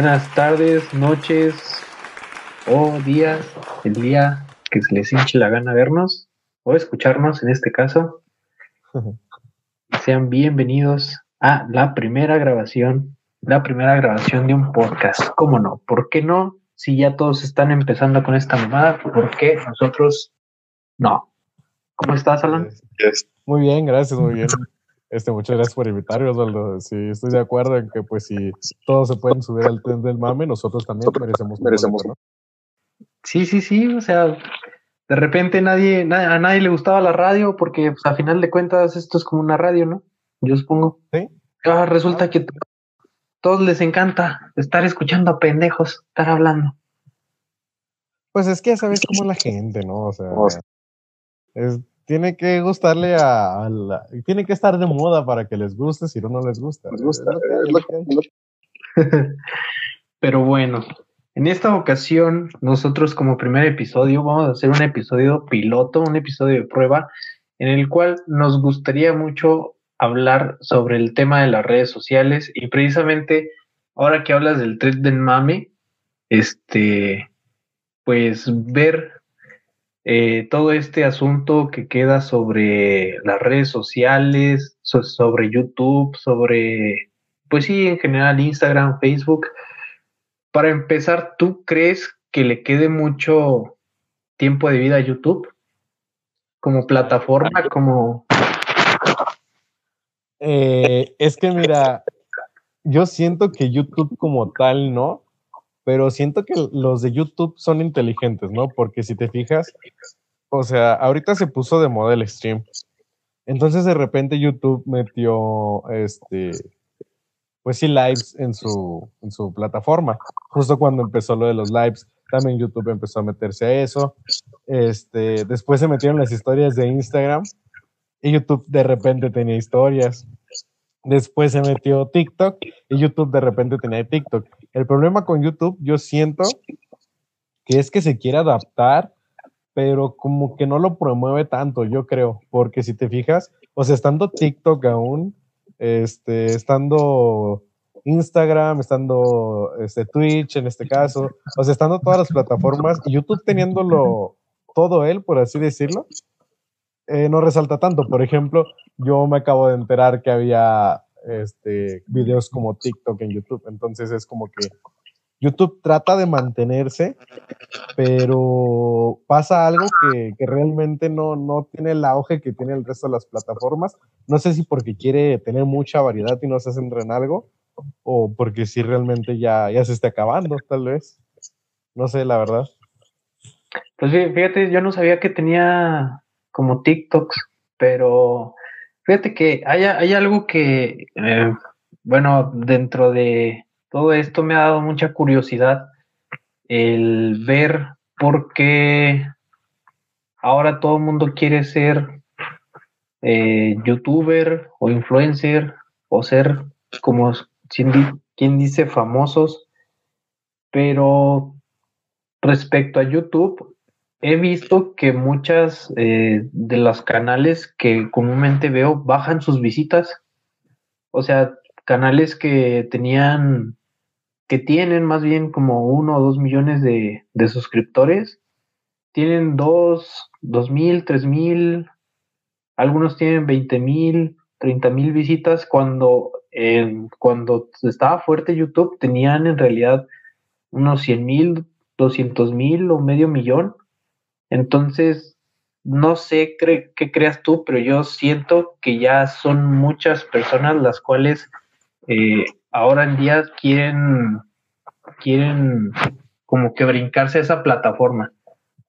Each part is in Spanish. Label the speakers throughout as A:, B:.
A: Buenas tardes, noches o días, el día que se les hinche la gana vernos o escucharnos en este caso. Sean bienvenidos a la primera grabación, la primera grabación de un podcast. ¿Cómo no? ¿Por qué no? Si ya todos están empezando con esta mamada, ¿por qué nosotros no? ¿Cómo estás, Alan?
B: Muy bien, gracias, muy bien. Este, muchas gracias por invitarme, Osvaldo. Sí, estoy de acuerdo en que pues si todos se pueden subir al tren del mame, nosotros también merecemos. merecemos ¿no?
A: Sí, sí, sí, o sea, de repente nadie, a nadie le gustaba la radio porque pues, a final de cuentas esto es como una radio, ¿no? Yo supongo. Sí. Ah, resulta ah. que todos les encanta estar escuchando a pendejos, estar hablando.
B: Pues es que ya sabes cómo es la gente, ¿no? O sea, es, tiene que gustarle a, la, tiene que estar de moda para que les guste, si no, no les gusta. Les gusta.
A: Pero bueno, en esta ocasión, nosotros como primer episodio vamos a hacer un episodio piloto, un episodio de prueba, en el cual nos gustaría mucho hablar sobre el tema de las redes sociales y precisamente ahora que hablas del tren del mame, este, pues ver eh, todo este asunto que queda sobre las redes sociales, sobre YouTube, sobre, pues sí, en general Instagram, Facebook. Para empezar, ¿tú crees que le quede mucho tiempo de vida a YouTube? Como plataforma, como...
B: Eh, es que mira, yo siento que YouTube como tal no, pero siento que los de YouTube son inteligentes, ¿no? Porque si te fijas, o sea, ahorita se puso de moda el stream. Entonces de repente YouTube metió, este, pues sí, lives en su, en su plataforma. Justo cuando empezó lo de los lives, también YouTube empezó a meterse a eso. Este, después se metieron las historias de Instagram y YouTube de repente tenía historias. Después se metió TikTok y YouTube de repente tenía TikTok. El problema con YouTube, yo siento que es que se quiere adaptar, pero como que no lo promueve tanto, yo creo, porque si te fijas, o sea, estando TikTok aún, este, estando Instagram, estando este, Twitch en este caso, o sea, estando todas las plataformas YouTube teniéndolo todo él, por así decirlo, eh, no resalta tanto. Por ejemplo, yo me acabo de enterar que había este, videos como TikTok en YouTube. Entonces es como que YouTube trata de mantenerse, pero pasa algo que, realmente no, no, tiene el auge que tiene el resto de las plataformas. No sé si porque quiere tener mucha variedad y no se centra en algo, o porque si realmente ya, ya se está acabando, tal vez. No sé, la verdad.
A: Pues fíjate, yo no sabía que tenía como TikToks, pero fíjate que hay, algo que, eh, bueno, dentro de todo esto me ha dado mucha curiosidad el ver por qué ahora todo el mundo quiere ser eh, youtuber o influencer o ser como quien dice famosos, pero respecto a YouTube, he visto que muchas eh, de los canales que comúnmente veo bajan sus visitas. O sea, canales que tenían, que tienen más bien como uno o dos millones de, suscriptores, tienen dos, dos mil, tres mil, algunos tienen veinte mil, treinta mil visitas, cuando, cuando estaba fuerte YouTube tenían en realidad unos cien mil, doscientos mil o medio millón entonces, no sé qué creas tú, pero yo siento que ya son muchas personas las cuales eh, ahora en día quieren, quieren como que brincarse a esa plataforma.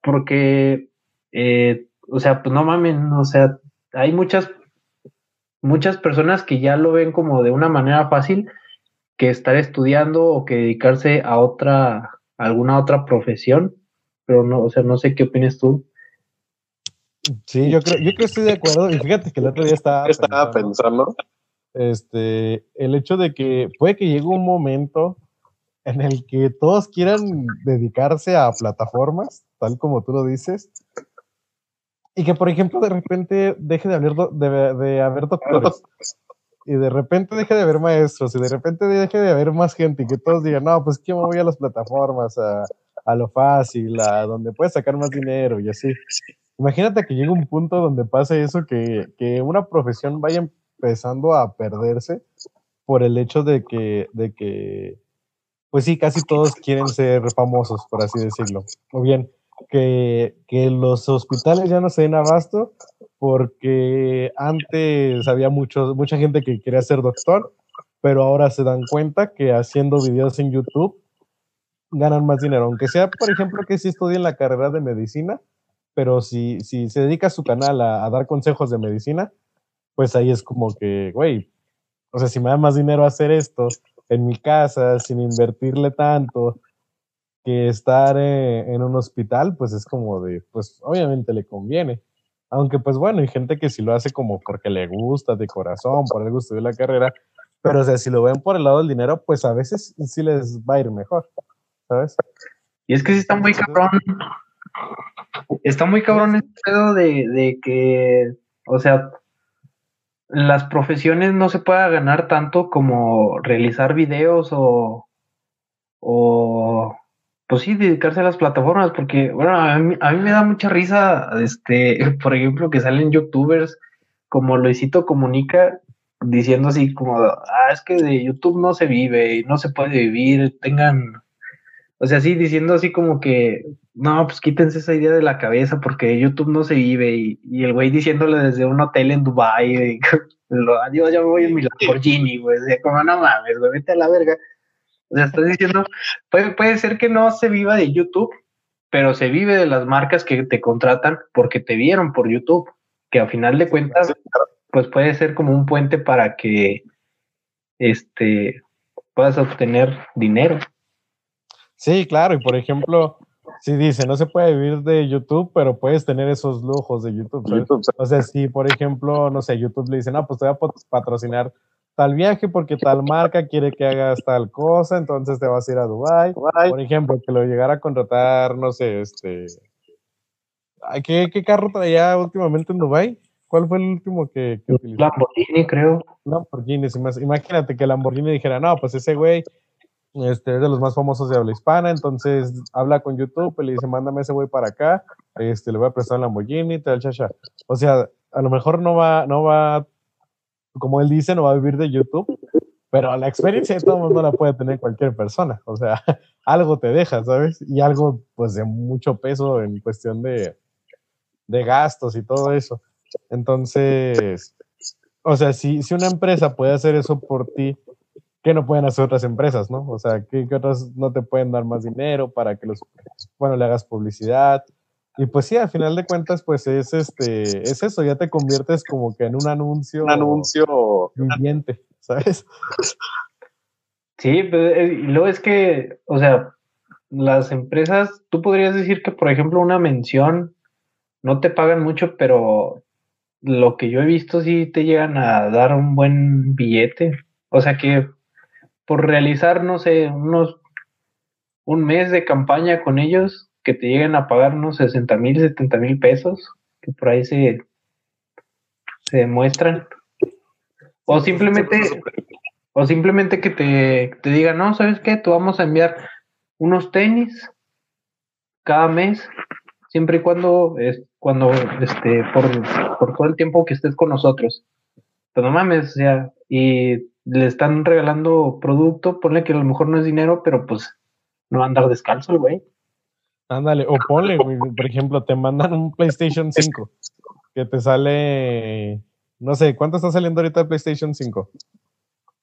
A: Porque, eh, o sea, pues no mamen, o sea, hay muchas, muchas personas que ya lo ven como de una manera fácil que estar estudiando o que dedicarse a otra, alguna otra profesión, pero no, o sea, no sé qué opinas tú.
B: Sí, yo creo, yo creo que estoy de acuerdo. Y fíjate que el otro día estaba, estaba pensando, este, el hecho de que puede que llegue un momento en el que todos quieran dedicarse a plataformas, tal como tú lo dices, y que, por ejemplo, de repente deje de haber, de, de haber doctores y de repente deje de haber maestros, y de repente deje de haber más gente, y que todos digan, no, pues que me voy a las plataformas, a, a lo fácil, a donde puedes sacar más dinero y así. Imagínate que llegue un punto donde pase eso, que, que una profesión vaya empezando a perderse por el hecho de que, de que, pues sí, casi todos quieren ser famosos, por así decirlo. O bien, que, que los hospitales ya no se den abasto porque antes había mucho, mucha gente que quería ser doctor, pero ahora se dan cuenta que haciendo videos en YouTube ganan más dinero, aunque sea, por ejemplo, que si estudien la carrera de medicina, pero si, si se dedica su canal a, dar consejos de medicina, pues ahí es como que, güey, o sea, si me da más dinero hacer esto en mi casa, sin invertirle tanto, que estar eh, en un hospital, pues es como de, pues obviamente le conviene. Aunque pues bueno, hay gente que sí lo hace como porque le gusta de corazón, por el gusto de la carrera, pero o sea, si lo ven por el lado del dinero, pues a veces sí les va a ir mejor, ¿sabes?
A: Y es que sí está muy cabrón, está muy cabrón el pedo de, de que, o sea, las profesiones no se pueda ganar tanto como realizar videos o, o pues sí, dedicarse a las plataformas, porque, bueno, a mí, me da mucha risa, este, por ejemplo, que salen youtubers como Luisito Comunica diciendo así como, ah, es que de YouTube no se vive no se puede vivir, tengan, o sea, sí, diciendo así como que, no, pues quítense esa idea de la cabeza porque YouTube no se vive y, el güey diciéndole desde un hotel en Dubai, adiós, ya me voy en mi Lamborghini, güey, como no mames, güey, vete a la verga. O sea, estás diciendo, puede, puede ser que no se viva de YouTube, pero se vive de las marcas que te contratan porque te vieron por YouTube, que a final de cuentas, pues puede ser como un puente para que este puedas obtener dinero.
B: Sí, claro, y por ejemplo, si dice, no se puede vivir de YouTube, pero puedes tener esos lujos de YouTube. O sea, si por ejemplo, no sé, YouTube le dice, no, pues te voy a patrocinar tal viaje porque tal marca quiere que hagas tal cosa, entonces te vas a ir a Dubai. Por ejemplo, que lo llegara a contratar, no sé, este... ¿Qué, qué carro traía últimamente en Dubai? ¿Cuál fue el último que, que
A: utilizó? Lamborghini, creo.
B: Lamborghini, imagínate que Lamborghini dijera, no, pues ese güey este, es de los más famosos de habla hispana, entonces habla con YouTube y le dice, mándame ese güey para acá, este, le voy a prestar un Lamborghini, tal, cha, cha. O sea, a lo mejor no va, no va como él dice, no va a vivir de YouTube, pero la experiencia de todo el mundo la puede tener cualquier persona. O sea, algo te deja, ¿sabes? Y algo, pues, de mucho peso en cuestión de, de gastos y todo eso. Entonces, o sea, si, si una empresa puede hacer eso por ti, ¿qué no pueden hacer otras empresas, no? O sea, ¿qué, ¿qué, otras no te pueden dar más dinero para que los, bueno, le hagas publicidad? Y pues sí, al final de cuentas, pues es este, es eso, ya te conviertes como que en un anuncio,
A: un anuncio
B: viviente, ¿sabes?
A: Sí, eh, y luego es que, o sea, las empresas, tú podrías decir que, por ejemplo, una mención no te pagan mucho, pero lo que yo he visto sí te llegan a dar un buen billete. O sea que por realizar, no sé, unos un mes de campaña con ellos, que te lleguen a pagar unos 60 mil, 70 mil pesos, que por ahí se, se demuestran. O simplemente, o simplemente que te, te digan, no, ¿sabes qué? Tú vamos a enviar unos tenis cada mes, siempre y cuando, es, cuando, este, por, por todo el tiempo que estés con nosotros. Pero no mames, o sea, y le están regalando producto, ponle que a lo mejor no es dinero, pero pues no va a andar descalzo el güey.
B: Ándale, o ponle, por ejemplo, te mandan un PlayStation 5 que te sale, no sé, ¿cuánto está saliendo ahorita el PlayStation 5?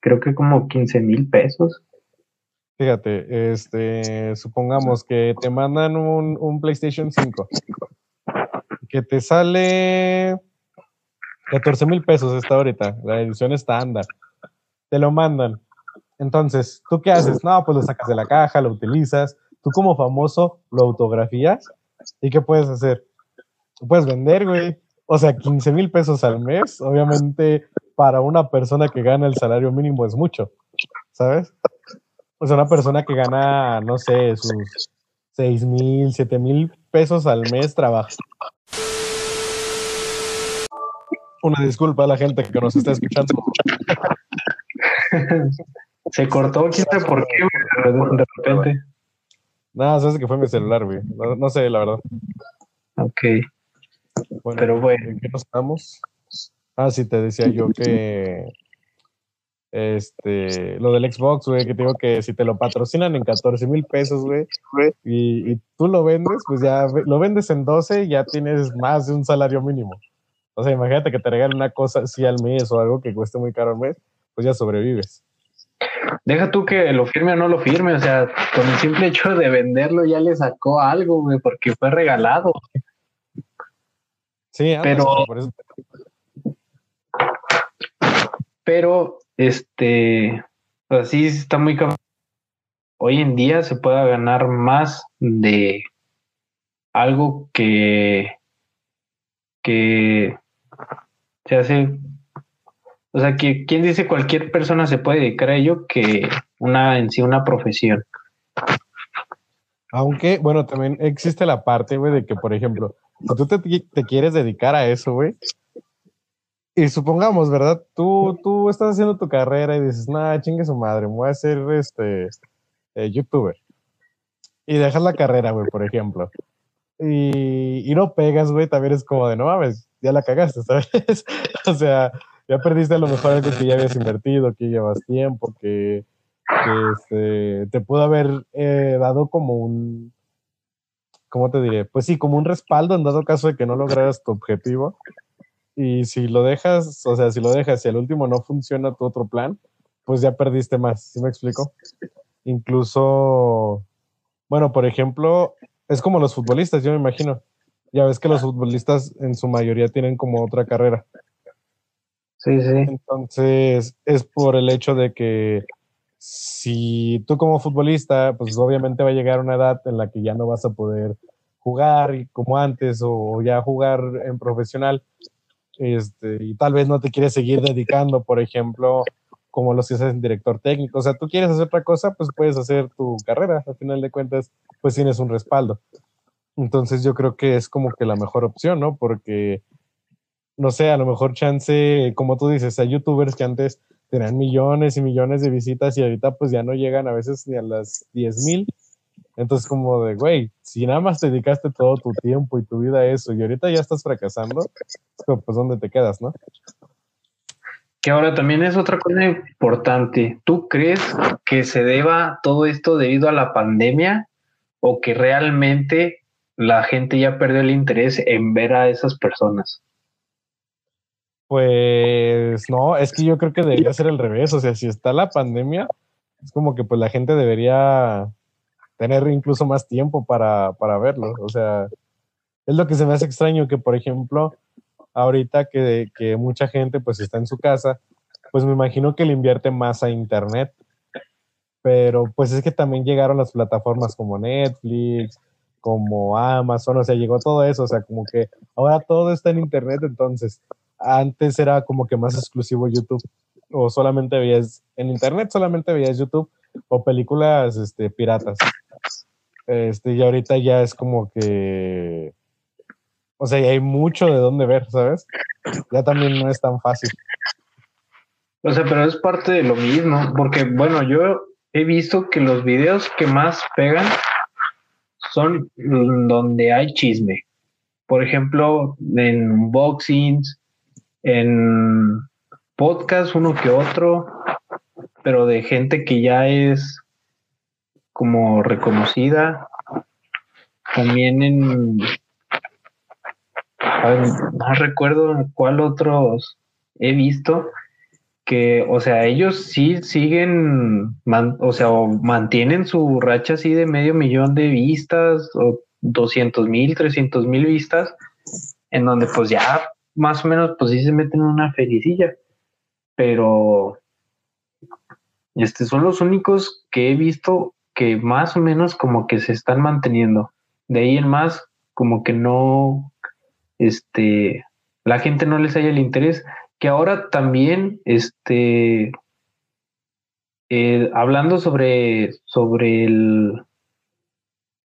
A: Creo que como 15 mil pesos.
B: Fíjate, este, supongamos que te mandan un, PlayStation 5 que te sale 14 mil pesos está ahorita, la edición estándar. Te lo mandan. Entonces, ¿tú qué haces? No, pues lo sacas de la caja, lo utilizas. Tú como famoso lo autografías. ¿Y qué puedes hacer? Puedes vender, güey. O sea, 15 mil pesos al mes, obviamente para una persona que gana el salario mínimo es mucho, ¿sabes? O sea, una persona que gana, no sé, sus 6 mil, 7 mil pesos al mes trabaja. Una disculpa a la gente que nos está escuchando.
A: Se cortó, quién sabe por qué, de repente.
B: Nada, sabes que fue mi celular, güey. No, sé, la verdad.
A: Ok. Pero bueno.
B: ¿En qué nos estamos? Ah, sí, te decía yo que este, lo del Xbox, güey, que te digo que si te lo patrocinan en 14 mil pesos, güey, y, y, tú lo vendes, pues ya lo vendes en 12 y ya tienes más de un salario mínimo. O sea, imagínate que te regalen una cosa así al mes o algo que cueste muy caro al mes, pues ya sobrevives.
A: Deja tú que lo firme o no lo firme, o sea, con el simple hecho de venderlo ya le sacó algo, güey, porque fue regalado.
B: Sí,
A: pero, pero, este, así está muy hoy en día se pueda ganar más de algo que que se hace o sea, que quien dice cualquier persona se puede dedicar a ello que una en sí una profesión.
B: Aunque, bueno, también existe la parte, güey, de que, por ejemplo, si tú te, quieres dedicar a eso, güey, y supongamos, ¿verdad? Tú, tú estás haciendo tu carrera y dices, nada, chingue su madre, me voy a hacer este eh, youtuber. Y dejas la carrera, güey, por ejemplo. Y, y no pegas, güey, también es como de, no mames, ya la cagaste, ¿sabes? o sea, ya perdiste a lo mejor algo que ya habías invertido, que llevas tiempo, que, este, te pudo haber eh, dado como un, ¿cómo te diré? Pues sí, como un respaldo en dado caso de que no lograras tu objetivo. Y si lo dejas, o sea, si lo dejas y al último no funciona tu otro plan, pues ya perdiste más, ¿sí me explico? Incluso, bueno, por ejemplo, es como los futbolistas, yo me imagino. Ya ves que los futbolistas en su mayoría tienen como otra carrera.
A: Sí, sí.
B: Entonces, es por el hecho de que si tú como futbolista, pues obviamente va a llegar una edad en la que ya no vas a poder jugar como antes o ya jugar en profesional. Este, y tal vez no te quieres seguir dedicando, por ejemplo, como los que hacen director técnico. O sea, tú quieres hacer otra cosa, pues puedes hacer tu carrera. Al final de cuentas, pues tienes un respaldo. Entonces yo creo que es como que la mejor opción, ¿no? Porque no sé, a lo mejor chance, como tú dices, hay youtubers que antes tenían millones y millones de visitas y ahorita pues ya no llegan a veces ni a las 10 mil. Entonces como de, güey, si nada más te dedicaste todo tu tiempo y tu vida a eso y ahorita ya estás fracasando, pues ¿dónde te quedas, no?
A: Que ahora también es otra cosa importante. ¿Tú crees que se deba todo esto debido a la pandemia o que realmente la gente ya perdió el interés en ver a esas personas?
B: Pues no, es que yo creo que debería ser el revés. O sea, si está la pandemia, es como que pues la gente debería tener incluso más tiempo para, para verlo. O sea, es lo que se me hace extraño que, por ejemplo, ahorita que, que mucha gente pues está en su casa, pues me imagino que le invierte más a internet. Pero pues es que también llegaron las plataformas como Netflix, como Amazon, o sea, llegó todo eso, o sea, como que ahora todo está en internet, entonces antes era como que más exclusivo YouTube o solamente veías en internet solamente veías YouTube o películas este, piratas. Este, y ahorita ya es como que o sea, hay mucho de dónde ver, ¿sabes? Ya también no es tan fácil.
A: O sea, pero es parte de lo mismo, porque bueno, yo he visto que los videos que más pegan son donde hay chisme. Por ejemplo, en unboxings, en podcast uno que otro, pero de gente que ya es como reconocida. También en no recuerdo cuál otros he visto que, o sea, ellos sí siguen, o sea, mantienen su racha así de medio millón de vistas o 200 mil, 300 mil vistas, en donde pues ya más o menos, pues sí se meten en una felicilla, pero este son los únicos que he visto que más o menos como que se están manteniendo. De ahí en más, como que no, este, la gente no les haya el interés, que ahora también, este, eh, hablando sobre, sobre el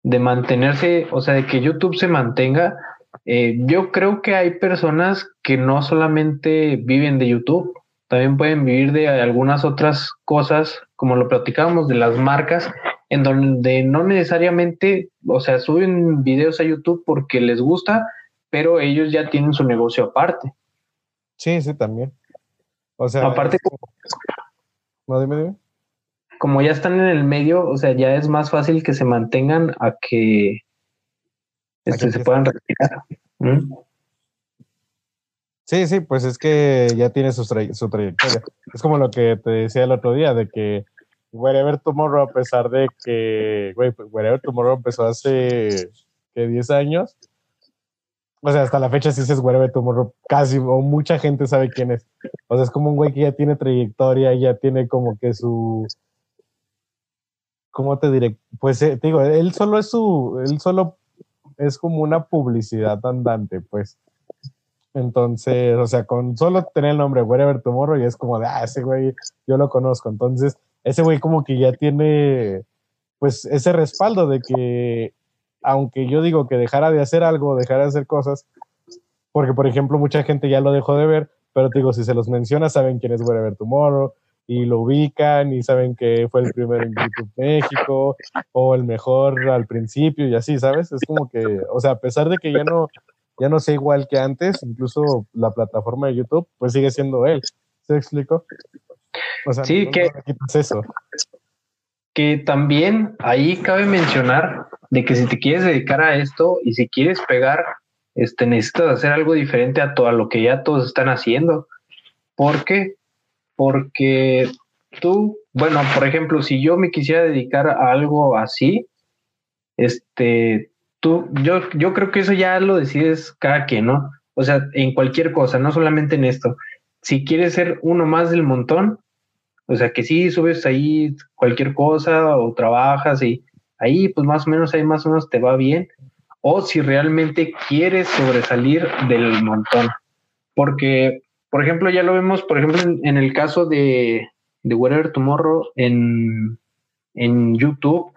A: de mantenerse, o sea, de que YouTube se mantenga, eh, yo creo que hay personas que no solamente viven de YouTube, también pueden vivir de algunas otras cosas, como lo platicábamos de las marcas, en donde no necesariamente, o sea, suben videos a YouTube porque les gusta, pero ellos ya tienen su negocio aparte.
B: Sí, sí, también. O sea,
A: aparte,
B: no, dime, dime.
A: Como ya están en el medio, o sea, ya es más fácil que se mantengan a que, este, se puedan retirar. ¿Mm?
B: Sí, sí, pues es que ya tiene su, su, trayectoria. Es como lo que te decía el otro día, de que Wherever Tomorrow, a pesar de que, güey, pues, Wherever Tomorrow empezó hace, que 10 años, o sea, hasta la fecha si dices Wherever Tomorrow, casi, o mucha gente sabe quién es. O sea, es como un güey que ya tiene trayectoria, ya tiene como que su, ¿cómo te diré? Pues eh, te digo, él solo es su, él solo es como una publicidad andante, pues. Entonces, o sea, con solo tener el nombre Wherever Tomorrow y es como de, ah, ese güey, yo lo conozco. Entonces, ese güey como que ya tiene, pues, ese respaldo de que, aunque yo digo que dejara de hacer algo, dejara de hacer cosas, porque, por ejemplo, mucha gente ya lo dejó de ver, pero te digo, si se los menciona, saben quién es Wherever Tomorrow, y lo ubican y saben que fue el primero en YouTube México o el mejor al principio y así, ¿sabes? Es como que, o sea, a pesar de que ya no ya no sea igual que antes, incluso la plataforma de YouTube, pues sigue siendo él. ¿Se explico?
A: O sea, sí, que, eso. que también ahí cabe mencionar de que si te quieres dedicar a esto y si quieres pegar, este, necesitas hacer algo diferente a todo a lo que ya todos están haciendo. ¿Por qué? Porque tú, bueno, por ejemplo, si yo me quisiera dedicar a algo así, este, tú, yo, yo creo que eso ya lo decides cada quien, ¿no? O sea, en cualquier cosa, no solamente en esto. Si quieres ser uno más del montón, o sea, que sí subes ahí cualquier cosa o trabajas y ahí pues más o menos ahí más o menos te va bien. O si realmente quieres sobresalir del montón. Porque, por ejemplo, ya lo vemos, por ejemplo, en, el caso de, de Whatever Tomorrow en, en YouTube,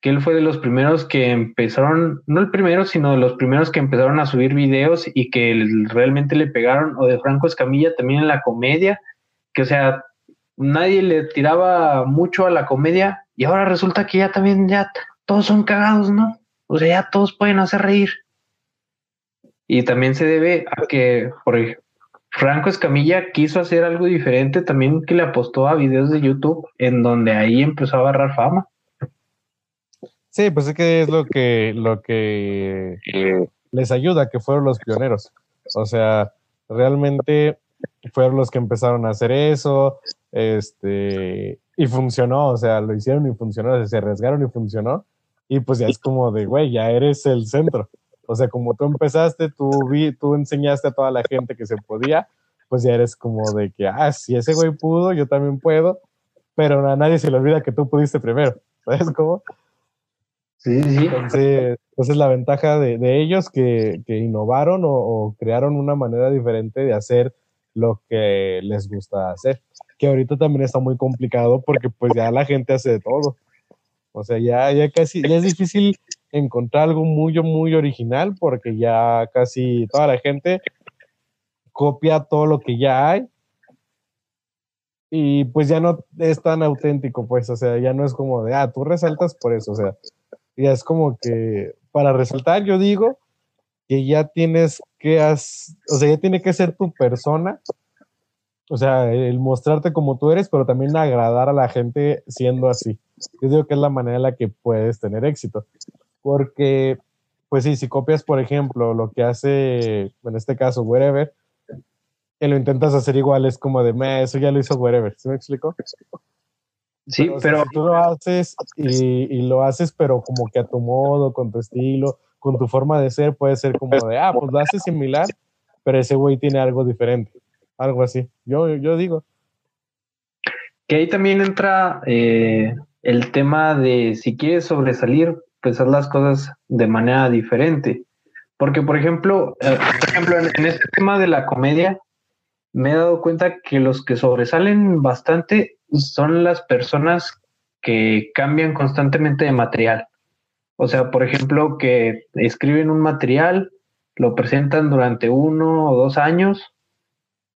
A: que él fue de los primeros que empezaron, no el primero, sino de los primeros que empezaron a subir videos y que realmente le pegaron, o de Franco Escamilla también en la comedia, que o sea, nadie le tiraba mucho a la comedia y ahora resulta que ya también ya todos son cagados, ¿no? O sea, ya todos pueden hacer reír. Y también se debe a que, por ejemplo, Franco Escamilla quiso hacer algo diferente también que le apostó a videos de YouTube en donde ahí empezó a agarrar fama.
B: Sí, pues es que es lo que, lo que les ayuda, que fueron los pioneros. O sea, realmente fueron los que empezaron a hacer eso, este, y funcionó, o sea, lo hicieron y funcionó, se arriesgaron y funcionó, y pues ya es como de, güey, ya eres el centro. O sea, como tú empezaste, tú, vi, tú enseñaste a toda la gente que se podía, pues ya eres como de que, ah, si ese güey pudo, yo también puedo, pero a nadie se le olvida que tú pudiste primero. ¿Sabes cómo?
A: Sí, sí.
B: Entonces, es la ventaja de, ellos que, innovaron o, crearon una manera diferente de hacer lo que les gusta hacer. Que ahorita también está muy complicado porque pues ya la gente hace de todo. O sea, ya, ya casi, ya es difícil encontrar algo muy, muy original porque ya casi toda la gente copia todo lo que ya hay y pues ya no es tan auténtico, pues, o sea, ya no es como de, ah, tú resaltas por eso, o sea, y es como que para resaltar, yo digo que ya tienes que, o sea, ya tiene que ser tu persona, o sea, el mostrarte como tú eres, pero también agradar a la gente siendo así. Yo digo que es la manera en la que puedes tener éxito. Porque, pues sí, si copias, por ejemplo, lo que hace, en este caso, Wherever, y lo intentas hacer igual, es como de, eso ya lo hizo Wherever. ¿Sí me explico?
A: Sí, pero,
B: tú lo haces y, lo haces, pero como que a tu modo, con tu estilo, con tu forma de ser, puede ser como de, ah, pues lo haces similar, pero ese güey tiene algo diferente, algo así. Yo, yo digo.
A: Que ahí también entra eh, el tema de si quieres sobresalir, pues las cosas de manera diferente. Porque, por ejemplo, eh, por ejemplo, en, este tema de la comedia, me he dado cuenta que los que sobresalen bastante son las personas que cambian constantemente de material. O sea, por ejemplo, que escriben un material, lo presentan durante uno o dos años,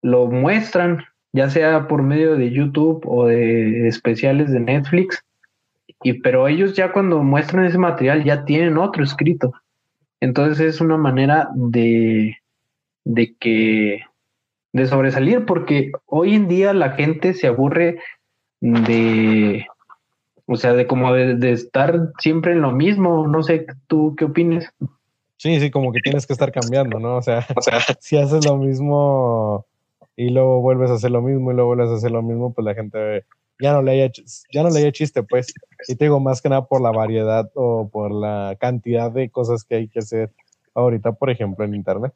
A: lo muestran, ya sea por medio de YouTube o de especiales de Netflix, y pero ellos ya cuando muestran ese material ya tienen otro escrito. Entonces es una manera de, de que de sobresalir, porque hoy en día la gente se aburre de, o sea, de como de, estar siempre en lo mismo. No sé, ¿tú qué opinas?
B: Sí, sí, como que tienes que estar cambiando, ¿no? O sea, o sea, si haces lo mismo y luego vuelves a hacer lo mismo y luego vuelves a hacer lo mismo, pues la gente ya no le haya, ya no le haya chiste, pues. Y te digo, más que nada por la variedad o por la cantidad de cosas que hay que hacer ahorita, por ejemplo, en Internet.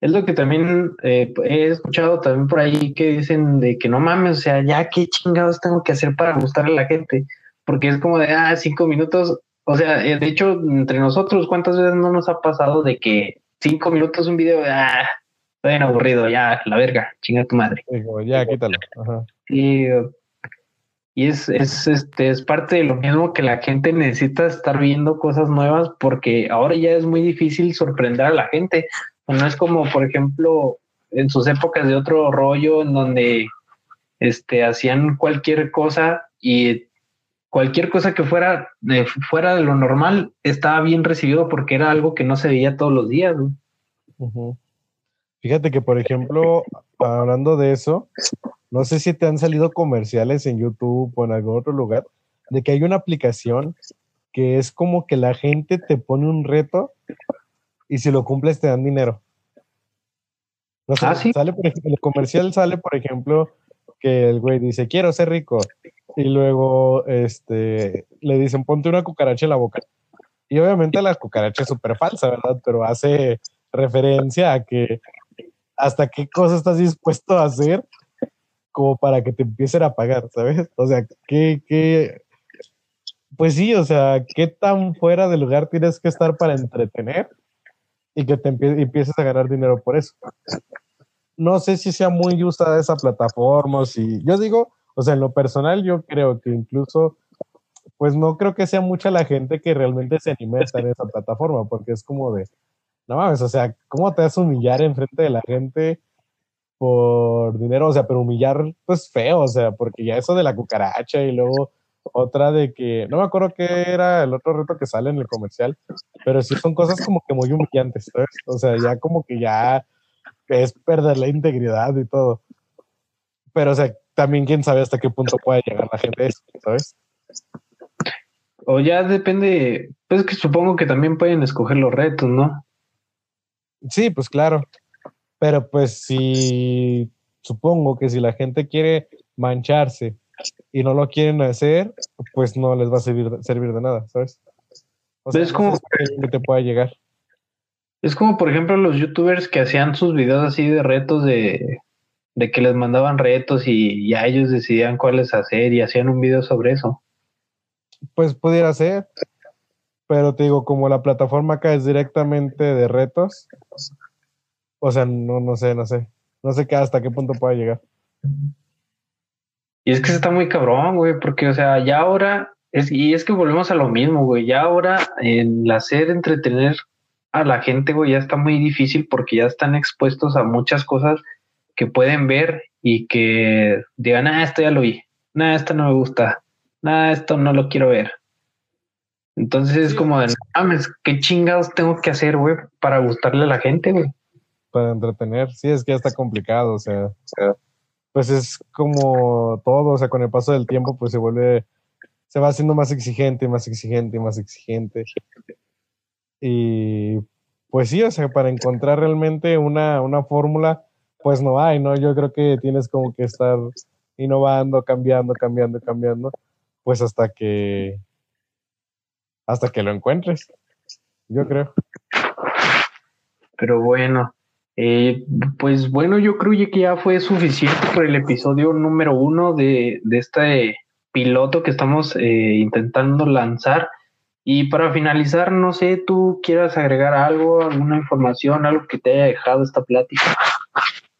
A: Es lo que también eh, he escuchado también por ahí que dicen de que no mames, o sea, ya qué chingados tengo que hacer para gustarle a la gente, porque es como de, ah, cinco minutos, o sea, eh, de hecho, entre nosotros, ¿cuántas veces no nos ha pasado de que cinco minutos un video, ah, bien aburrido, ya, la verga, chinga tu madre.
B: ya, quítalo. Ajá.
A: Y, y es, es, este, es parte de lo mismo que la gente necesita estar viendo cosas nuevas porque ahora ya es muy difícil sorprender a la gente. No es como, por ejemplo, en sus épocas de otro rollo en donde este, hacían cualquier cosa y cualquier cosa que fuera de, fuera de lo normal estaba bien recibido porque era algo que no se veía todos los días.
B: Fíjate que, por ejemplo, hablando de eso, no sé si te han salido comerciales en YouTube o en algún otro lugar de que hay una aplicación que es como que la gente te pone un reto y si lo cumples te dan dinero.
A: ah, ¿sí?
B: sale el comercial sale, por ejemplo, que el güey dice, quiero ser rico. Y luego este, le dicen, ponte una cucaracha en la boca. Y obviamente la cucaracha es súper falsa, ¿verdad? Pero hace referencia a que hasta qué cosa estás dispuesto a hacer como para que te empiecen a pagar, ¿sabes? O sea, qué, qué, pues sí, o sea, qué tan fuera de lugar tienes que estar para entretener y que te empieces a ganar dinero por eso. No sé si sea muy usada esa plataforma, si yo digo, o sea, en lo personal yo creo que incluso, pues no creo que sea mucha la gente que realmente se anime a estar en esa plataforma, porque es como de, no mames, o sea, ¿cómo te vas a humillar en frente de la gente por dinero? O sea, pero humillar, pues feo, o sea, porque ya eso de la cucaracha y luego otra de que, no me acuerdo qué era el otro reto que sale en el comercial, pero sí son cosas como que muy humillantes, ¿sabes? O sea, ya como que ya es perder la integridad y todo. Pero, o sea, también quién sabe hasta qué punto puede llegar la gente a eso, ¿sabes?
A: O ya depende, pues que supongo que también pueden escoger los retos, ¿no?
B: Sí, pues claro. Pero pues si supongo que si la gente quiere mancharse y no lo quieren hacer, pues no les va a servir, servir de nada, ¿sabes?
A: O sea, es como
B: que te pueda llegar.
A: Es como, por ejemplo, los youtubers que hacían sus videos así de retos de, de que les mandaban retos y ya ellos decidían cuáles hacer y hacían un video sobre eso.
B: Pues pudiera ser, pero te digo, como la plataforma acá es directamente de retos, o sea, no, no sé, no sé, no sé qué hasta qué punto pueda llegar.
A: Y es que se está muy cabrón, güey, porque, o sea, ya ahora, es, y es que volvemos a lo mismo, güey, ya ahora en hacer entretener a la gente, güey, ya está muy difícil porque ya están expuestos a muchas cosas que pueden ver y que digan, ah, esto ya lo vi, nada, esto no me gusta, nada, esto no lo quiero ver. Entonces es como de, mames, ¿qué chingados tengo que hacer, güey, para gustarle a la gente, güey?
B: Para entretener, sí, es que ya está complicado, o sea, o sea pues es como todo, o sea, con el paso del tiempo, pues se vuelve, se va haciendo más exigente, más exigente, más exigente. Y pues sí, o sea, para encontrar realmente una, una fórmula, pues no hay, ¿no? Yo creo que tienes como que estar innovando, cambiando, cambiando, cambiando, pues hasta que, hasta que lo encuentres, yo creo.
A: Pero bueno, Eh, pues bueno, yo creo que ya fue suficiente por el episodio número uno de, de este piloto que estamos eh, intentando lanzar. Y para finalizar, no sé, tú quieras agregar algo, alguna información, algo que te haya dejado esta plática.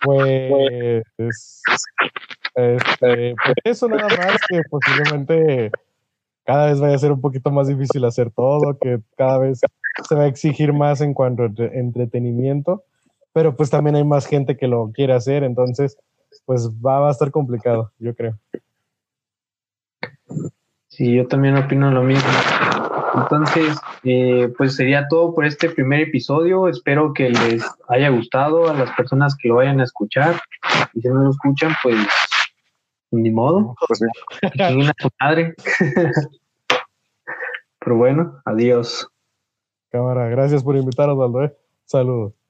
B: Pues, este, pues eso nada más que posiblemente cada vez vaya a ser un poquito más difícil hacer todo, que cada vez se va a exigir más en cuanto a entretenimiento, pero pues también hay más gente que lo quiere hacer, entonces pues va, va a estar complicado, yo creo.
A: Sí, yo también opino lo mismo. Entonces, eh, pues sería todo por este primer episodio. Espero que les haya gustado a las personas que lo vayan a escuchar. Y si no lo escuchan, pues ni modo. Pues, madre. Pero bueno, adiós.
B: Cámara, gracias por invitarnos, Aldo. ¿eh? Saludos.